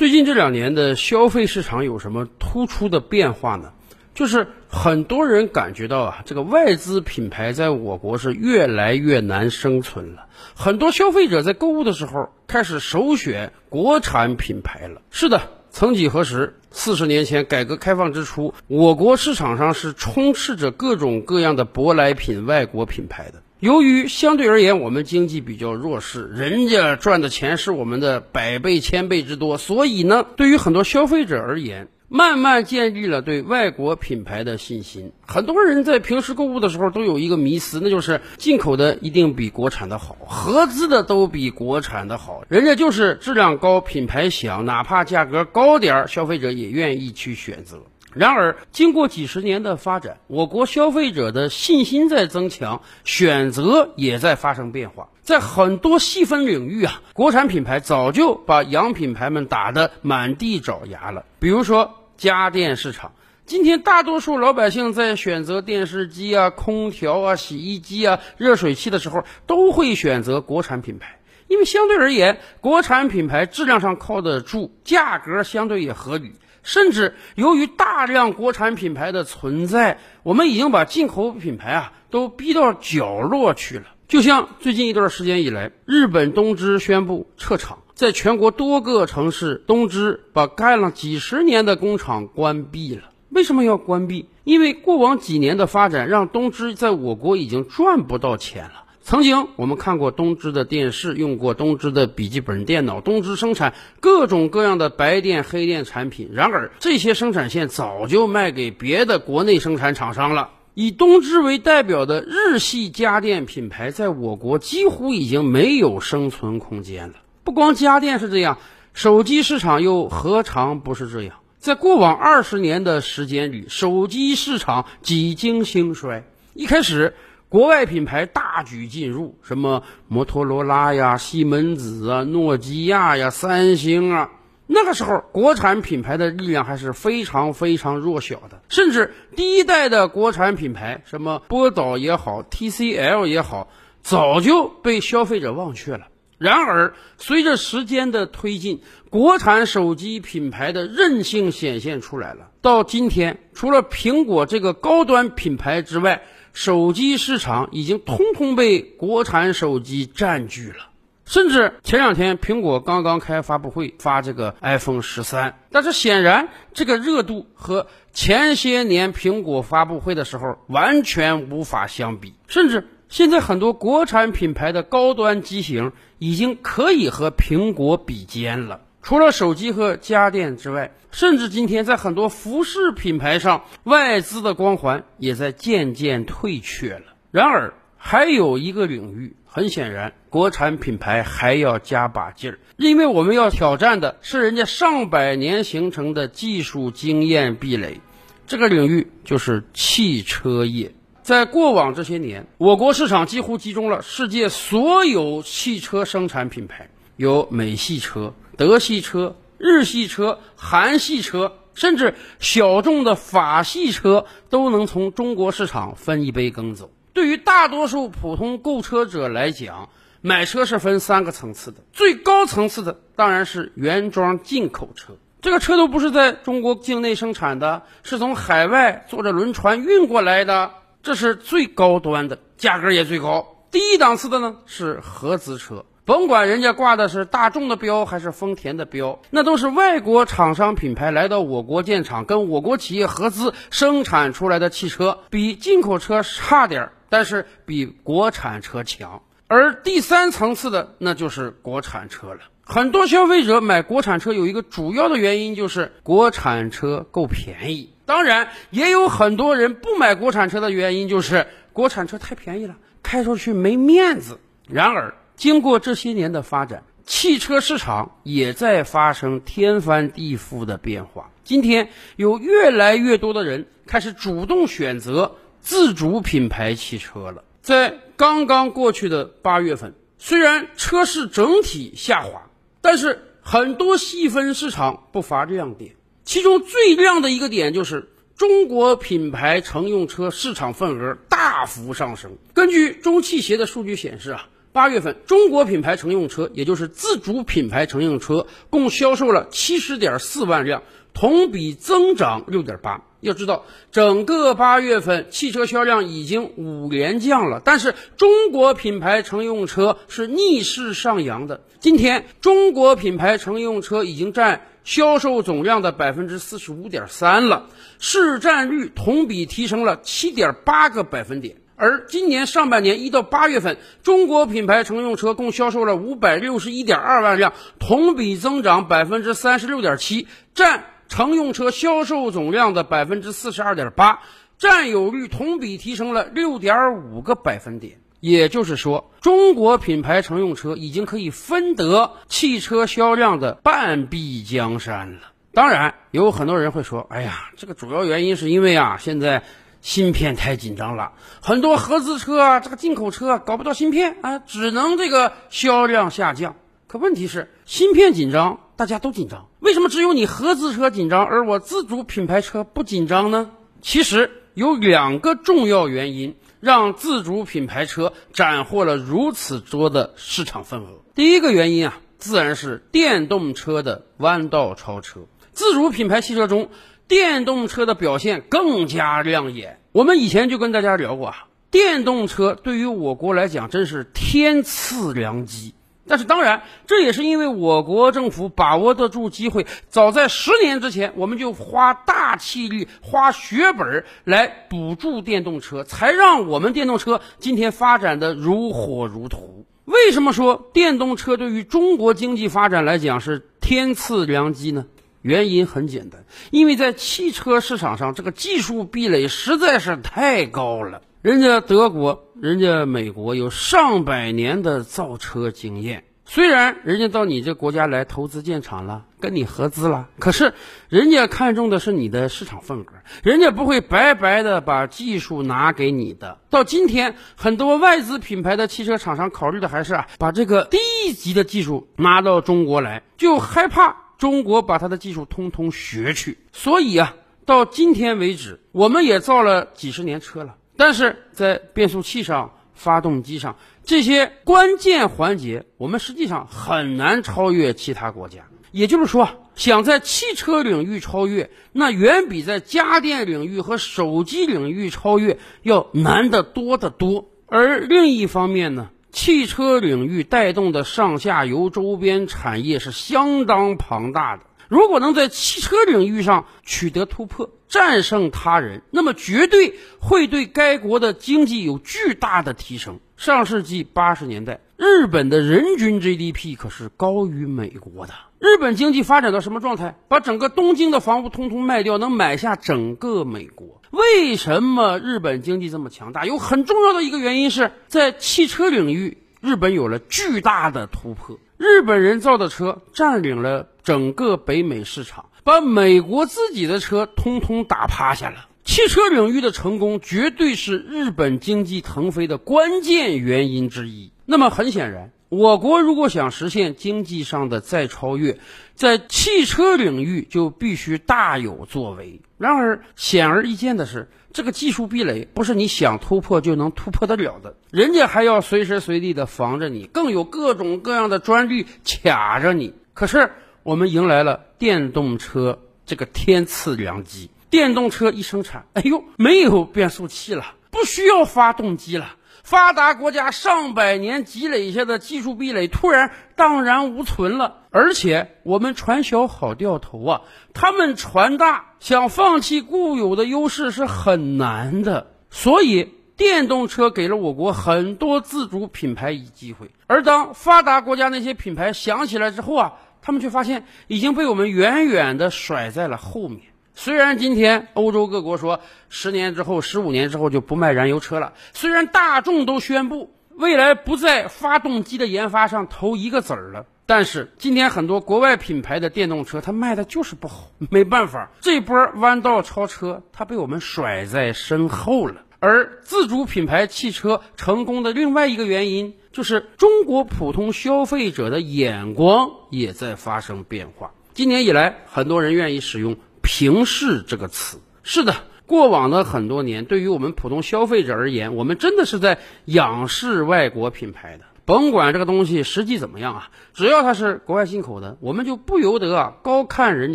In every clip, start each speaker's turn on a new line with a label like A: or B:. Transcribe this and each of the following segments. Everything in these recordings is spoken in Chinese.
A: 最近这两年的消费市场有什么突出的变化呢？就是很多人感觉到啊，这个外资品牌在我国是越来越难生存了。很多消费者在购物的时候开始首选国产品牌了。是的，曾几何时，四十年前改革开放之初，我国市场上是充斥着各种各样的舶来品、外国品牌的。由于相对而言我们经济比较弱势，人家赚的钱是我们的百倍、千倍之多，所以呢，对于很多消费者而言，慢慢建立了对外国品牌的信心。很多人在平时购物的时候都有一个迷思，那就是进口的一定比国产的好，合资的都比国产的好，人家就是质量高、品牌响，哪怕价格高点儿，消费者也愿意去选择。然而，经过几十年的发展，我国消费者的信心在增强，选择也在发生变化。在很多细分领域啊，国产品牌早就把洋品牌们打得满地找牙了。比如说家电市场，今天大多数老百姓在选择电视机啊、空调啊、洗衣机啊、热水器的时候，都会选择国产品牌，因为相对而言，国产品牌质量上靠得住，价格相对也合理。甚至由于大量国产品牌的存在，我们已经把进口品牌啊都逼到角落去了。就像最近一段时间以来，日本东芝宣布撤厂，在全国多个城市，东芝把干了几十年的工厂关闭了。为什么要关闭？因为过往几年的发展，让东芝在我国已经赚不到钱了。曾经我们看过东芝的电视，用过东芝的笔记本电脑，东芝生产各种各样的白电、黑电产品。然而，这些生产线早就卖给别的国内生产厂商了。以东芝为代表的日系家电品牌，在我国几乎已经没有生存空间了。不光家电是这样，手机市场又何尝不是这样？在过往二十年的时间里，手机市场几经兴衰。一开始，国外品牌大举进入，什么摩托罗拉呀、西门子啊、诺基亚呀、三星啊，那个时候国产品牌的力量还是非常非常弱小的，甚至第一代的国产品牌，什么波导也好、TCL 也好，早就被消费者忘却了。然而，随着时间的推进，国产手机品牌的韧性显现出来了。到今天，除了苹果这个高端品牌之外，手机市场已经通通被国产手机占据了，甚至前两天苹果刚刚开发布会发这个 iPhone 十三，但是显然这个热度和前些年苹果发布会的时候完全无法相比，甚至现在很多国产品牌的高端机型已经可以和苹果比肩了。除了手机和家电之外，甚至今天在很多服饰品牌上，外资的光环也在渐渐退却了。然而，还有一个领域，很显然，国产品牌还要加把劲儿，因为我们要挑战的是人家上百年形成的技术经验壁垒。这个领域就是汽车业。在过往这些年，我国市场几乎集中了世界所有汽车生产品牌，有美系车。德系车、日系车、韩系车，甚至小众的法系车，都能从中国市场分一杯羹走。对于大多数普通购车者来讲，买车是分三个层次的。最高层次的当然是原装进口车，这个车都不是在中国境内生产的，是从海外坐着轮船运过来的，这是最高端的，价格也最高。第一档次的呢是合资车。甭管人家挂的是大众的标还是丰田的标，那都是外国厂商品牌来到我国建厂，跟我国企业合资生产出来的汽车，比进口车差点儿，但是比国产车强。而第三层次的那就是国产车了。很多消费者买国产车有一个主要的原因就是国产车够便宜，当然也有很多人不买国产车的原因就是国产车太便宜了，开出去没面子。然而。经过这些年的发展，汽车市场也在发生天翻地覆的变化。今天有越来越多的人开始主动选择自主品牌汽车了。在刚刚过去的八月份，虽然车市整体下滑，但是很多细分市场不乏亮点。其中最亮的一个点就是中国品牌乘用车市场份额大幅上升。根据中汽协的数据显示啊。八月份，中国品牌乘用车，也就是自主品牌乘用车，共销售了七十点四万辆，同比增长六点八。要知道，整个八月份汽车销量已经五连降了，但是中国品牌乘用车是逆势上扬的。今天，中国品牌乘用车已经占销售总量的百分之四十五点三了，市占率同比提升了七点八个百分点。而今年上半年一到八月份，中国品牌乘用车共销售了五百六十一点二万辆，同比增长百分之三十六点七，占。乘用车销售总量的百分之四十二点八，占有率同比提升了六点五个百分点。也就是说，中国品牌乘用车已经可以分得汽车销量的半壁江山了。当然，有很多人会说：“哎呀，这个主要原因是因为啊，现在芯片太紧张了，很多合资车啊，这个进口车搞不到芯片啊，只能这个销量下降。”可问题是，芯片紧张，大家都紧张，为什么只有你合资车紧张，而我自主品牌车不紧张呢？其实有两个重要原因，让自主品牌车斩获了如此多的市场份额。第一个原因啊，自然是电动车的弯道超车。自主品牌汽车中，电动车的表现更加亮眼。我们以前就跟大家聊过啊，电动车对于我国来讲真是天赐良机。但是当然，这也是因为我国政府把握得住机会，早在十年之前，我们就花大气力、花血本来补助电动车，才让我们电动车今天发展的如火如荼。为什么说电动车对于中国经济发展来讲是天赐良机呢？原因很简单，因为在汽车市场上，这个技术壁垒实在是太高了。人家德国、人家美国有上百年的造车经验，虽然人家到你这国家来投资建厂了，跟你合资了，可是人家看中的是你的市场份额，人家不会白白的把技术拿给你的。到今天，很多外资品牌的汽车厂商考虑的还是啊，把这个低级的技术拿到中国来，就害怕中国把它的技术通通学去。所以啊，到今天为止，我们也造了几十年车了。但是在变速器上、发动机上这些关键环节，我们实际上很难超越其他国家。也就是说，想在汽车领域超越，那远比在家电领域和手机领域超越要难得多得多。而另一方面呢，汽车领域带动的上下游周边产业是相当庞大的。如果能在汽车领域上取得突破，战胜他人，那么绝对会对该国的经济有巨大的提升。上世纪八十年代，日本的人均 GDP 可是高于美国的。日本经济发展到什么状态？把整个东京的房屋通通卖掉，能买下整个美国。为什么日本经济这么强大？有很重要的一个原因是在汽车领域，日本有了巨大的突破。日本人造的车占领了整个北美市场，把美国自己的车通通打趴下了。汽车领域的成功绝对是日本经济腾飞的关键原因之一。那么很显然，我国如果想实现经济上的再超越，在汽车领域就必须大有作为。然而，显而易见的是。这个技术壁垒不是你想突破就能突破得了的，人家还要随时随地的防着你，更有各种各样的专利卡着你。可是我们迎来了电动车这个天赐良机，电动车一生产，哎呦，没有变速器了，不需要发动机了。发达国家上百年积累下的技术壁垒突然荡然无存了，而且我们船小好掉头啊，他们船大，想放弃固有的优势是很难的。所以，电动车给了我国很多自主品牌以机会，而当发达国家那些品牌想起来之后啊，他们却发现已经被我们远远的甩在了后面。虽然今天欧洲各国说十年之后、十五年之后就不卖燃油车了，虽然大众都宣布未来不在发动机的研发上投一个子儿了，但是今天很多国外品牌的电动车它卖的就是不好，没办法，这波弯道超车它被我们甩在身后了。而自主品牌汽车成功的另外一个原因，就是中国普通消费者的眼光也在发生变化。今年以来，很多人愿意使用。平视这个词是的，过往的很多年，对于我们普通消费者而言，我们真的是在仰视外国品牌的，甭管这个东西实际怎么样啊，只要它是国外进口的，我们就不由得啊高看人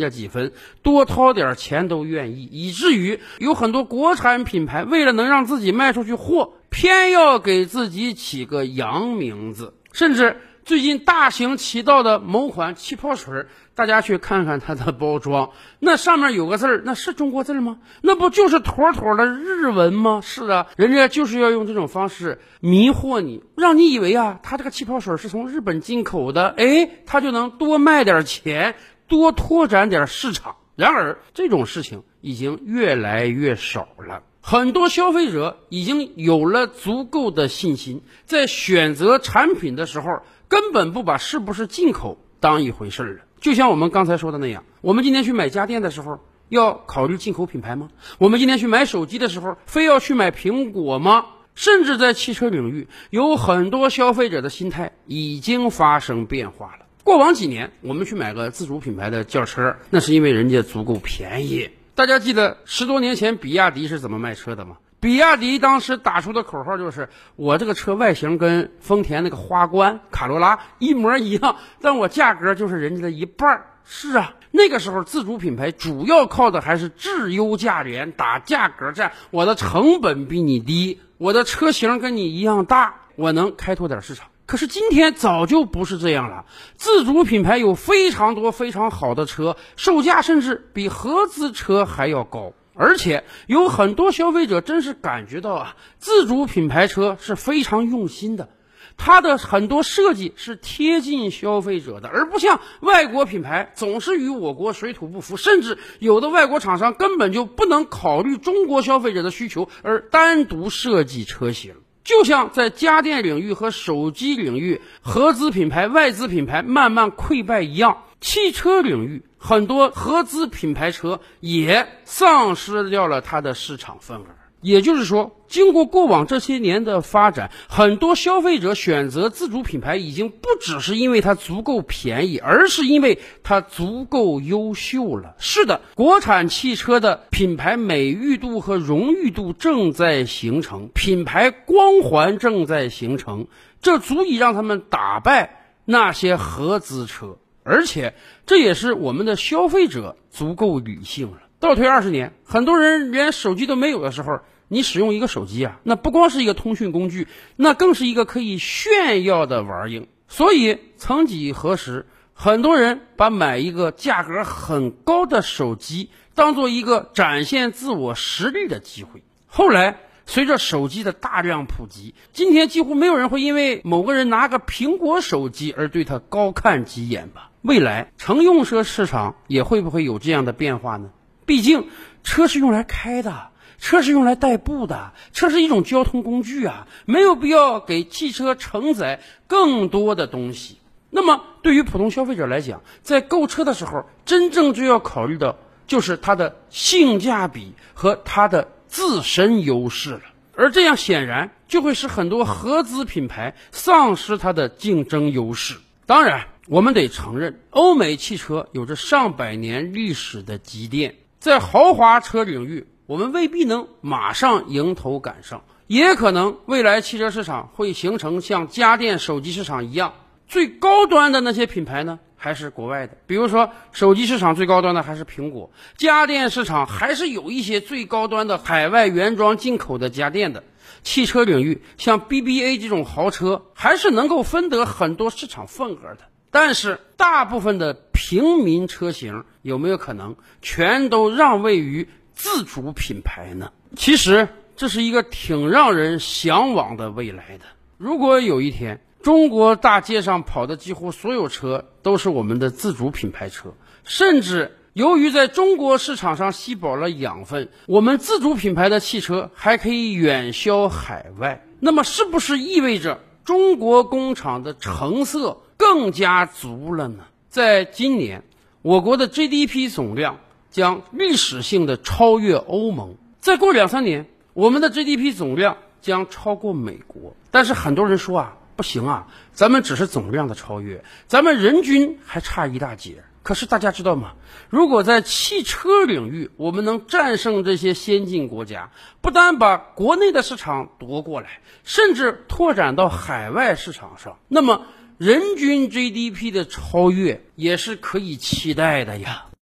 A: 家几分，多掏点钱都愿意，以至于有很多国产品牌为了能让自己卖出去货，偏要给自己起个洋名字，甚至。最近大行其道的某款气泡水，大家去看看它的包装，那上面有个字儿，那是中国字吗？那不就是妥妥的日文吗？是啊，人家就是要用这种方式迷惑你，让你以为啊，它这个气泡水是从日本进口的，哎，它就能多卖点钱，多拓展点市场。然而，这种事情已经越来越少了。很多消费者已经有了足够的信心，在选择产品的时候。根本不把是不是进口当一回事儿了。就像我们刚才说的那样，我们今天去买家电的时候，要考虑进口品牌吗？我们今天去买手机的时候，非要去买苹果吗？甚至在汽车领域，有很多消费者的心态已经发生变化了。过往几年，我们去买个自主品牌的轿车，那是因为人家足够便宜。大家记得十多年前比亚迪是怎么卖车的吗？比亚迪当时打出的口号就是：“我这个车外形跟丰田那个花冠、卡罗拉一模一样，但我价格就是人家的一半。”是啊，那个时候自主品牌主要靠的还是质优价廉，打价格战。我的成本比你低，我的车型跟你一样大，我能开拓点市场。可是今天早就不是这样了，自主品牌有非常多非常好的车，售价甚至比合资车还要高。而且有很多消费者真是感觉到啊，自主品牌车是非常用心的，它的很多设计是贴近消费者的，而不像外国品牌总是与我国水土不服，甚至有的外国厂商根本就不能考虑中国消费者的需求而单独设计车型。就像在家电领域和手机领域，合资品牌、外资品牌慢慢溃败一样，汽车领域。很多合资品牌车也丧失掉了它的市场份额。也就是说，经过过往这些年的发展，很多消费者选择自主品牌已经不只是因为它足够便宜，而是因为它足够优秀了。是的，国产汽车的品牌美誉度和荣誉度正在形成，品牌光环正在形成，这足以让他们打败那些合资车。而且这也是我们的消费者足够理性了。倒退二十年，很多人连手机都没有的时候，你使用一个手机啊，那不光是一个通讯工具，那更是一个可以炫耀的玩意。所以，曾几何时，很多人把买一个价格很高的手机当做一个展现自我实力的机会。后来，随着手机的大量普及，今天几乎没有人会因为某个人拿个苹果手机而对他高看几眼吧。未来乘用车市场也会不会有这样的变化呢？毕竟车是用来开的，车是用来代步的，车是一种交通工具啊，没有必要给汽车承载更多的东西。那么对于普通消费者来讲，在购车的时候，真正就要考虑的就是它的性价比和它的自身优势了。而这样显然就会使很多合资品牌丧失它的竞争优势。当然。我们得承认，欧美汽车有着上百年历史的积淀，在豪华车领域，我们未必能马上迎头赶上，也可能未来汽车市场会形成像家电、手机市场一样，最高端的那些品牌呢，还是国外的。比如说，手机市场最高端的还是苹果，家电市场还是有一些最高端的海外原装进口的家电的。汽车领域，像 BBA 这种豪车，还是能够分得很多市场份额的。但是，大部分的平民车型有没有可能全都让位于自主品牌呢？其实，这是一个挺让人向往的未来的。如果有一天，中国大街上跑的几乎所有车都是我们的自主品牌车，甚至由于在中国市场上吸饱了养分，我们自主品牌的汽车还可以远销海外，那么是不是意味着中国工厂的成色？更加足了呢。在今年我国的 gdp 总量将历史性地超越欧盟。再过两三年我们的 gdp 总量将超过美国。但是很多人说啊不行啊咱们只是总量的超越。咱们人均还差一大截可是大家知道吗？如果在汽车领域我们能战胜这些先进国家不但把国内的市场夺过来甚至拓展到海外市场上那么人均 gdp 的超越也是可以期待的呀。